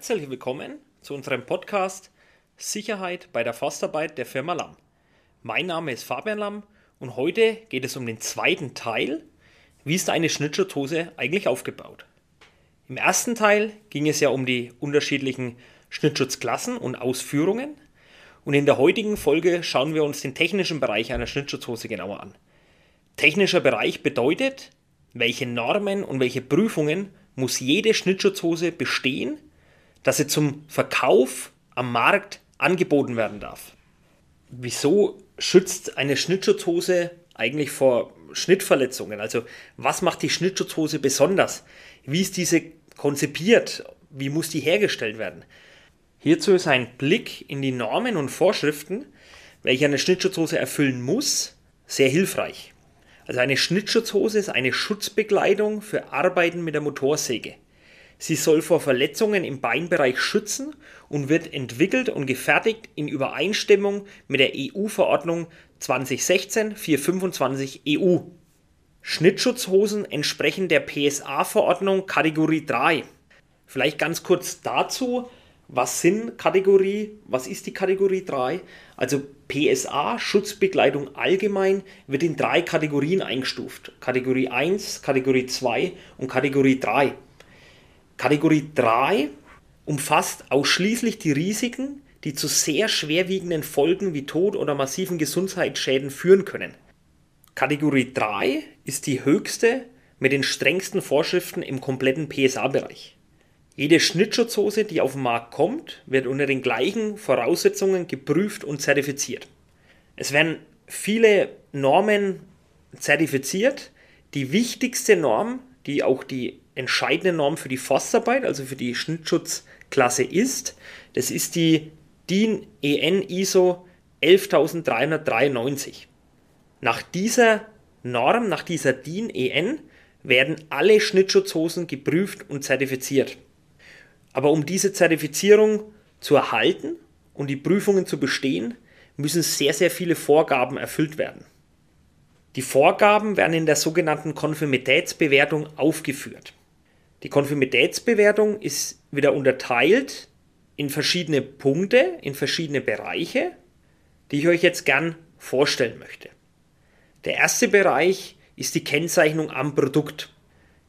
Herzlich willkommen zu unserem Podcast Sicherheit bei der Forstarbeit der Firma Lamm. Mein Name ist Fabian Lamm und heute geht es um den zweiten Teil. Wie ist eine Schnittschutzhose eigentlich aufgebaut? Im ersten Teil ging es ja um die unterschiedlichen Schnittschutzklassen und Ausführungen. Und in der heutigen Folge schauen wir uns den technischen Bereich einer Schnittschutzhose genauer an. Technischer Bereich bedeutet, welche Normen und welche Prüfungen muss jede Schnittschutzhose bestehen, dass sie zum Verkauf am Markt angeboten werden darf. Wieso schützt eine Schnittschutzhose eigentlich vor Schnittverletzungen? Also was macht die Schnittschutzhose besonders? Wie ist diese konzipiert? Wie muss die hergestellt werden? Hierzu ist ein Blick in die Normen und Vorschriften, welche eine Schnittschutzhose erfüllen muss, sehr hilfreich. Also eine Schnittschutzhose ist eine Schutzbekleidung für Arbeiten mit der Motorsäge. Sie soll vor Verletzungen im Beinbereich schützen und wird entwickelt und gefertigt in Übereinstimmung mit der EU-Verordnung 2016-425 EU. Schnittschutzhosen entsprechen der PSA-Verordnung Kategorie 3. Vielleicht ganz kurz dazu, was sind Kategorie, was ist die Kategorie 3? Also PSA, Schutzbekleidung allgemein, wird in drei Kategorien eingestuft. Kategorie 1, Kategorie 2 und Kategorie 3. Kategorie 3 umfasst ausschließlich die Risiken, die zu sehr schwerwiegenden Folgen wie Tod oder massiven Gesundheitsschäden führen können. Kategorie 3 ist die höchste mit den strengsten Vorschriften im kompletten PSA-Bereich. Jede Schnittschutzhose, die auf den Markt kommt, wird unter den gleichen Voraussetzungen geprüft und zertifiziert. Es werden viele Normen zertifiziert. Die wichtigste Norm, die auch die entscheidende Norm für die Forstarbeit, also für die Schnittschutzklasse ist. Das ist die DIN EN ISO 11393. Nach dieser Norm, nach dieser DIN EN, werden alle Schnittschutzhosen geprüft und zertifiziert. Aber um diese Zertifizierung zu erhalten und die Prüfungen zu bestehen, müssen sehr, sehr viele Vorgaben erfüllt werden. Die Vorgaben werden in der sogenannten Konformitätsbewertung aufgeführt. Die Konformitätsbewertung ist wieder unterteilt in verschiedene Punkte, in verschiedene Bereiche, die ich euch jetzt gern vorstellen möchte. Der erste Bereich ist die Kennzeichnung am Produkt.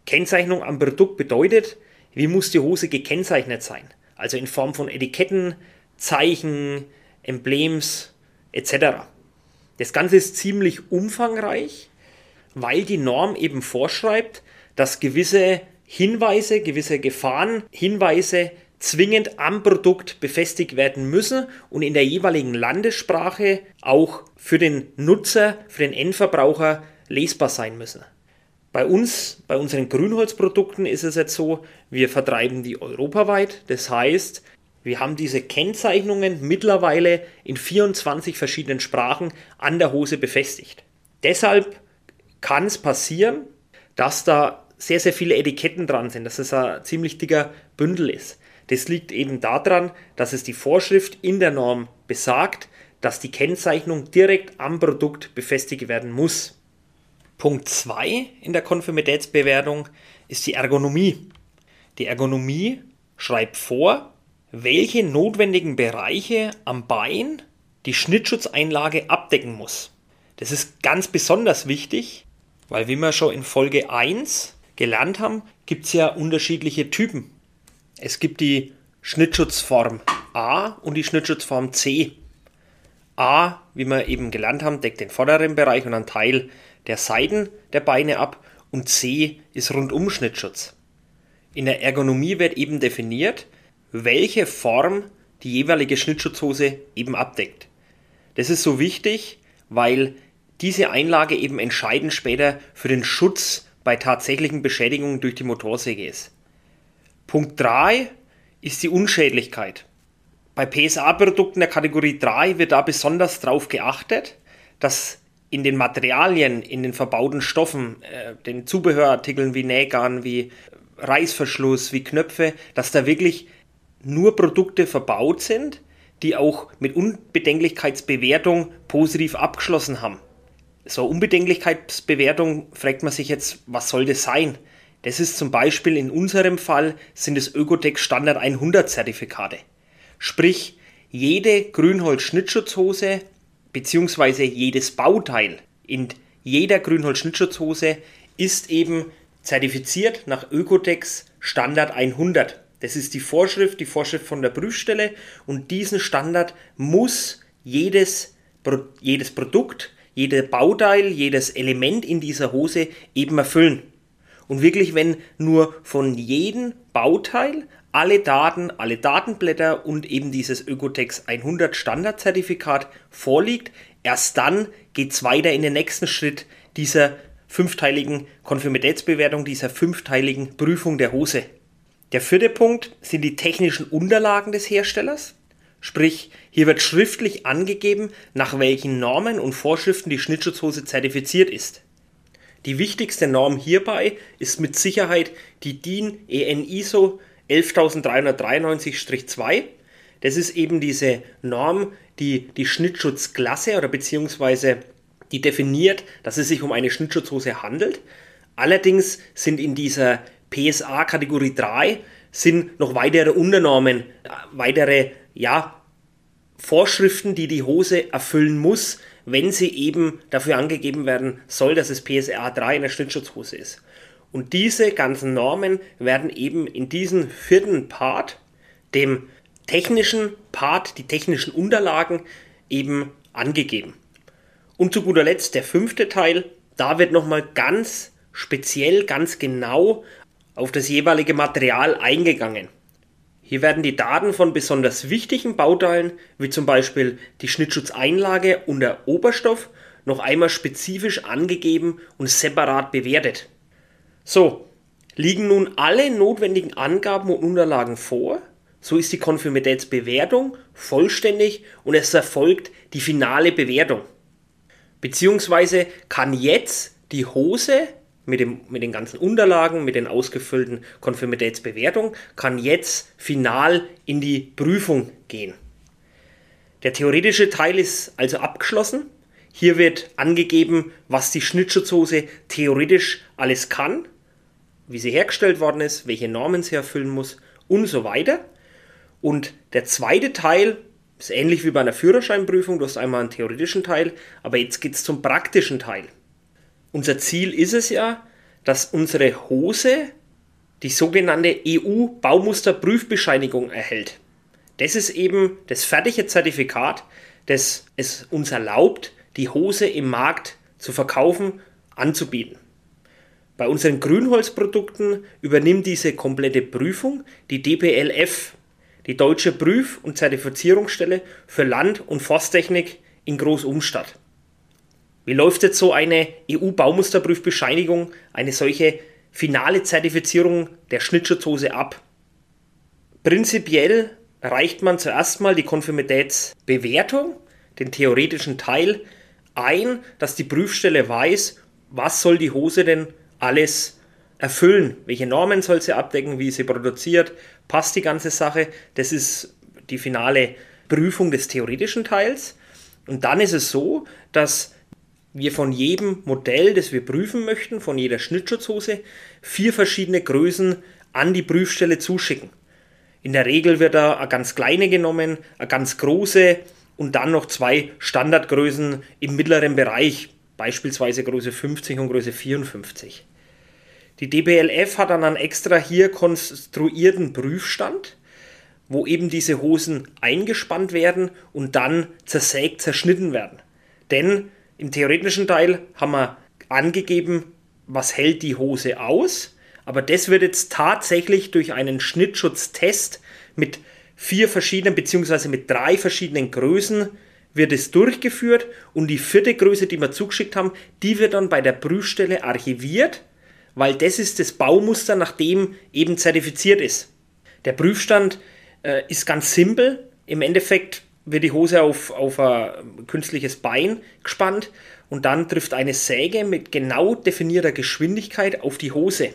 Kennzeichnung am Produkt bedeutet, wie muss die Hose gekennzeichnet sein? Also in Form von Etiketten, Zeichen, Emblems etc. Das Ganze ist ziemlich umfangreich, weil die Norm eben vorschreibt, dass gewisse Hinweise, gewisse Gefahrenhinweise zwingend am Produkt befestigt werden müssen und in der jeweiligen Landessprache auch für den Nutzer, für den Endverbraucher lesbar sein müssen. Bei uns, bei unseren Grünholzprodukten ist es jetzt so, wir vertreiben die europaweit. Das heißt, wir haben diese Kennzeichnungen mittlerweile in 24 verschiedenen Sprachen an der Hose befestigt. Deshalb kann es passieren, dass da sehr, sehr viele Etiketten dran sind, dass es ein ziemlich dicker Bündel ist. Das liegt eben daran, dass es die Vorschrift in der Norm besagt, dass die Kennzeichnung direkt am Produkt befestigt werden muss. Punkt 2 in der Konformitätsbewertung ist die Ergonomie. Die Ergonomie schreibt vor, welche notwendigen Bereiche am Bein die Schnittschutzeinlage abdecken muss. Das ist ganz besonders wichtig, weil wie wir schon in Folge 1 gelernt haben, gibt es ja unterschiedliche Typen. Es gibt die Schnittschutzform A und die Schnittschutzform C. A, wie wir eben gelernt haben, deckt den vorderen Bereich und einen Teil der Seiten der Beine ab und C ist rundum Schnittschutz. In der Ergonomie wird eben definiert, welche Form die jeweilige Schnittschutzhose eben abdeckt. Das ist so wichtig, weil diese Einlage eben entscheidend später für den Schutz bei tatsächlichen Beschädigungen durch die Motorsäge ist. Punkt 3 ist die Unschädlichkeit. Bei PSA-Produkten der Kategorie 3 wird da besonders darauf geachtet, dass in den Materialien, in den verbauten Stoffen, äh, den Zubehörartikeln wie Nähgarn, wie Reißverschluss, wie Knöpfe, dass da wirklich nur Produkte verbaut sind, die auch mit Unbedenklichkeitsbewertung positiv abgeschlossen haben so Unbedenklichkeitsbewertung fragt man sich jetzt, was soll das sein? Das ist zum Beispiel in unserem Fall sind es Ökotex Standard 100 Zertifikate. Sprich, jede Grünholz-Schnittschutzhose bzw. jedes Bauteil in jeder Grünholz-Schnittschutzhose ist eben zertifiziert nach Ökotex Standard 100. Das ist die Vorschrift, die Vorschrift von der Prüfstelle und diesen Standard muss jedes, jedes Produkt, jedes Bauteil, jedes Element in dieser Hose eben erfüllen. Und wirklich, wenn nur von jedem Bauteil alle Daten, alle Datenblätter und eben dieses Ökotex 100 Standardzertifikat vorliegt, erst dann geht es weiter in den nächsten Schritt dieser fünfteiligen Konformitätsbewertung, dieser fünfteiligen Prüfung der Hose. Der vierte Punkt sind die technischen Unterlagen des Herstellers. Sprich, hier wird schriftlich angegeben, nach welchen Normen und Vorschriften die Schnittschutzhose zertifiziert ist. Die wichtigste Norm hierbei ist mit Sicherheit die DIN EN ISO 11393-2. Das ist eben diese Norm, die die Schnittschutzklasse oder beziehungsweise die definiert, dass es sich um eine Schnittschutzhose handelt. Allerdings sind in dieser PSA Kategorie 3 sind noch weitere Unternormen, weitere ja, Vorschriften, die die Hose erfüllen muss, wenn sie eben dafür angegeben werden soll, dass es PSA 3 in der Schnittschutzhose ist. Und diese ganzen Normen werden eben in diesem vierten Part, dem technischen Part, die technischen Unterlagen eben angegeben. Und zu guter Letzt der fünfte Teil, da wird nochmal ganz speziell, ganz genau auf das jeweilige Material eingegangen. Hier werden die Daten von besonders wichtigen Bauteilen, wie zum Beispiel die Schnittschutzeinlage und der Oberstoff, noch einmal spezifisch angegeben und separat bewertet. So, liegen nun alle notwendigen Angaben und Unterlagen vor, so ist die Konformitätsbewertung vollständig und es erfolgt die finale Bewertung. Beziehungsweise kann jetzt die Hose mit, dem, mit den ganzen Unterlagen, mit den ausgefüllten Konformitätsbewertungen, kann jetzt final in die Prüfung gehen. Der theoretische Teil ist also abgeschlossen. Hier wird angegeben, was die Schnittschutzhose theoretisch alles kann, wie sie hergestellt worden ist, welche Normen sie erfüllen muss und so weiter. Und der zweite Teil ist ähnlich wie bei einer Führerscheinprüfung. Du hast einmal einen theoretischen Teil, aber jetzt geht es zum praktischen Teil. Unser Ziel ist es ja, dass unsere Hose die sogenannte EU-Baumusterprüfbescheinigung erhält. Das ist eben das fertige Zertifikat, das es uns erlaubt, die Hose im Markt zu verkaufen, anzubieten. Bei unseren Grünholzprodukten übernimmt diese komplette Prüfung die DPLF, die Deutsche Prüf- und Zertifizierungsstelle für Land- und Forsttechnik in Großumstadt. Wie läuft jetzt so eine EU-Baumusterprüfbescheinigung, eine solche finale Zertifizierung der Schnittschutzhose ab? Prinzipiell reicht man zuerst mal die Konformitätsbewertung, den theoretischen Teil, ein, dass die Prüfstelle weiß, was soll die Hose denn alles erfüllen, welche Normen soll sie abdecken, wie sie produziert, passt die ganze Sache. Das ist die finale Prüfung des theoretischen Teils. Und dann ist es so, dass wir von jedem Modell, das wir prüfen möchten, von jeder Schnittschutzhose, vier verschiedene Größen an die Prüfstelle zuschicken. In der Regel wird da eine ganz kleine genommen, eine ganz große und dann noch zwei Standardgrößen im mittleren Bereich, beispielsweise Größe 50 und Größe 54. Die DBLF hat dann einen extra hier konstruierten Prüfstand, wo eben diese Hosen eingespannt werden und dann zersägt, zerschnitten werden. Denn im theoretischen Teil haben wir angegeben, was hält die Hose aus, aber das wird jetzt tatsächlich durch einen Schnittschutztest mit vier verschiedenen bzw. mit drei verschiedenen Größen wird es durchgeführt und die vierte Größe, die wir zugeschickt haben, die wird dann bei der Prüfstelle archiviert weil das ist das Baumuster, nach dem eben zertifiziert ist. Der Prüfstand äh, ist ganz simpel. Im Endeffekt wird die Hose auf, auf ein künstliches Bein gespannt und dann trifft eine Säge mit genau definierter Geschwindigkeit auf die Hose.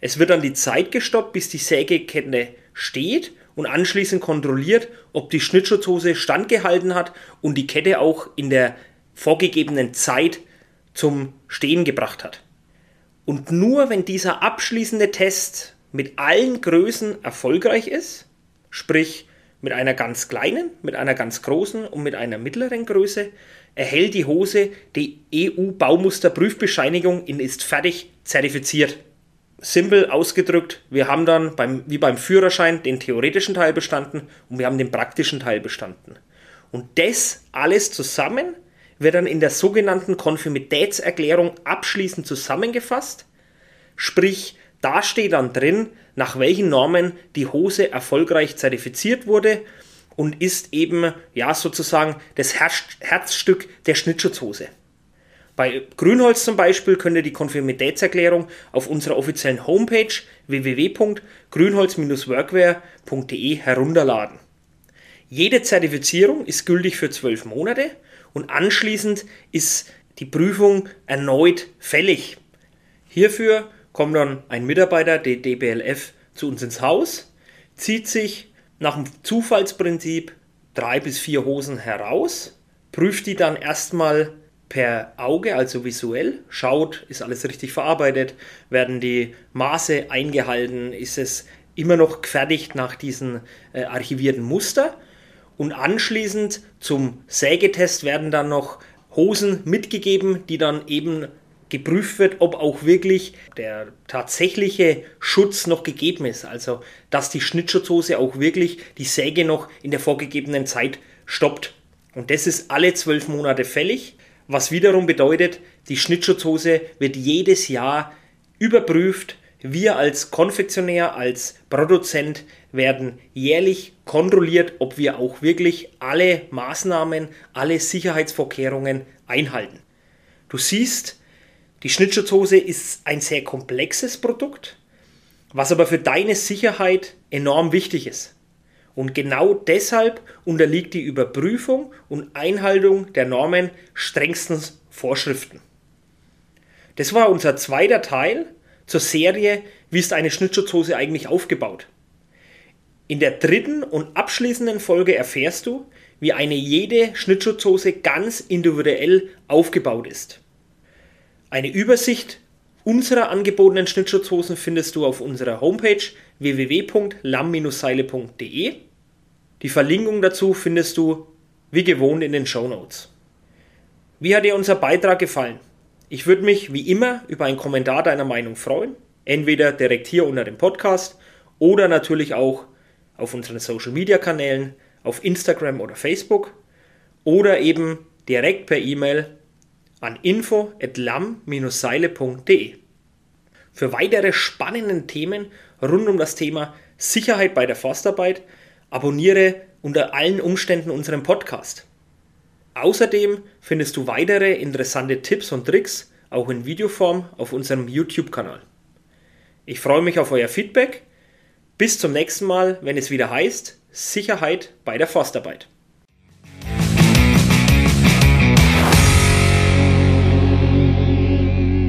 Es wird dann die Zeit gestoppt, bis die Sägekette steht und anschließend kontrolliert, ob die Schnittschutzhose standgehalten hat und die Kette auch in der vorgegebenen Zeit zum Stehen gebracht hat. Und nur wenn dieser abschließende Test mit allen Größen erfolgreich ist, sprich mit einer ganz kleinen, mit einer ganz großen und mit einer mittleren Größe, erhält die Hose die EU-Baumusterprüfbescheinigung und ist fertig zertifiziert. Simpel ausgedrückt, wir haben dann beim, wie beim Führerschein den theoretischen Teil bestanden und wir haben den praktischen Teil bestanden. Und das alles zusammen wird dann in der sogenannten Konformitätserklärung abschließend zusammengefasst. Sprich, da steht dann drin, nach welchen Normen die Hose erfolgreich zertifiziert wurde und ist eben ja sozusagen das Herz Herzstück der Schnittschutzhose. Bei Grünholz zum Beispiel könnt ihr die Konformitätserklärung auf unserer offiziellen Homepage www.grünholz-workwear.de herunterladen. Jede Zertifizierung ist gültig für zwölf Monate und anschließend ist die Prüfung erneut fällig. Hierfür kommt dann ein Mitarbeiter der DBLF zu uns ins Haus, zieht sich nach dem Zufallsprinzip drei bis vier Hosen heraus, prüft die dann erstmal per Auge, also visuell, schaut, ist alles richtig verarbeitet, werden die Maße eingehalten, ist es immer noch gefertigt nach diesen äh, archivierten Muster und anschließend zum Sägetest werden dann noch Hosen mitgegeben, die dann eben geprüft wird, ob auch wirklich der tatsächliche Schutz noch gegeben ist. Also, dass die Schnittschutzhose auch wirklich die Säge noch in der vorgegebenen Zeit stoppt. Und das ist alle zwölf Monate fällig, was wiederum bedeutet, die Schnittschutzhose wird jedes Jahr überprüft. Wir als Konfektionär, als Produzent werden jährlich kontrolliert, ob wir auch wirklich alle Maßnahmen, alle Sicherheitsvorkehrungen einhalten. Du siehst, die Schnittschutzhose ist ein sehr komplexes Produkt, was aber für deine Sicherheit enorm wichtig ist. Und genau deshalb unterliegt die Überprüfung und Einhaltung der Normen strengstens Vorschriften. Das war unser zweiter Teil zur Serie, wie ist eine Schnittschutzhose eigentlich aufgebaut. In der dritten und abschließenden Folge erfährst du, wie eine jede Schnittschutzhose ganz individuell aufgebaut ist. Eine Übersicht unserer angebotenen Schnittschutzhosen findest du auf unserer Homepage www.lam-seile.de. Die Verlinkung dazu findest du wie gewohnt in den Show Notes. Wie hat dir unser Beitrag gefallen? Ich würde mich wie immer über einen Kommentar deiner Meinung freuen, entweder direkt hier unter dem Podcast oder natürlich auch auf unseren Social Media Kanälen, auf Instagram oder Facebook oder eben direkt per E-Mail an info@lam-seile.de. Für weitere spannende Themen rund um das Thema Sicherheit bei der Forstarbeit abonniere unter allen Umständen unseren Podcast. Außerdem findest du weitere interessante Tipps und Tricks auch in Videoform auf unserem YouTube-Kanal. Ich freue mich auf euer Feedback bis zum nächsten Mal, wenn es wieder heißt Sicherheit bei der Forstarbeit.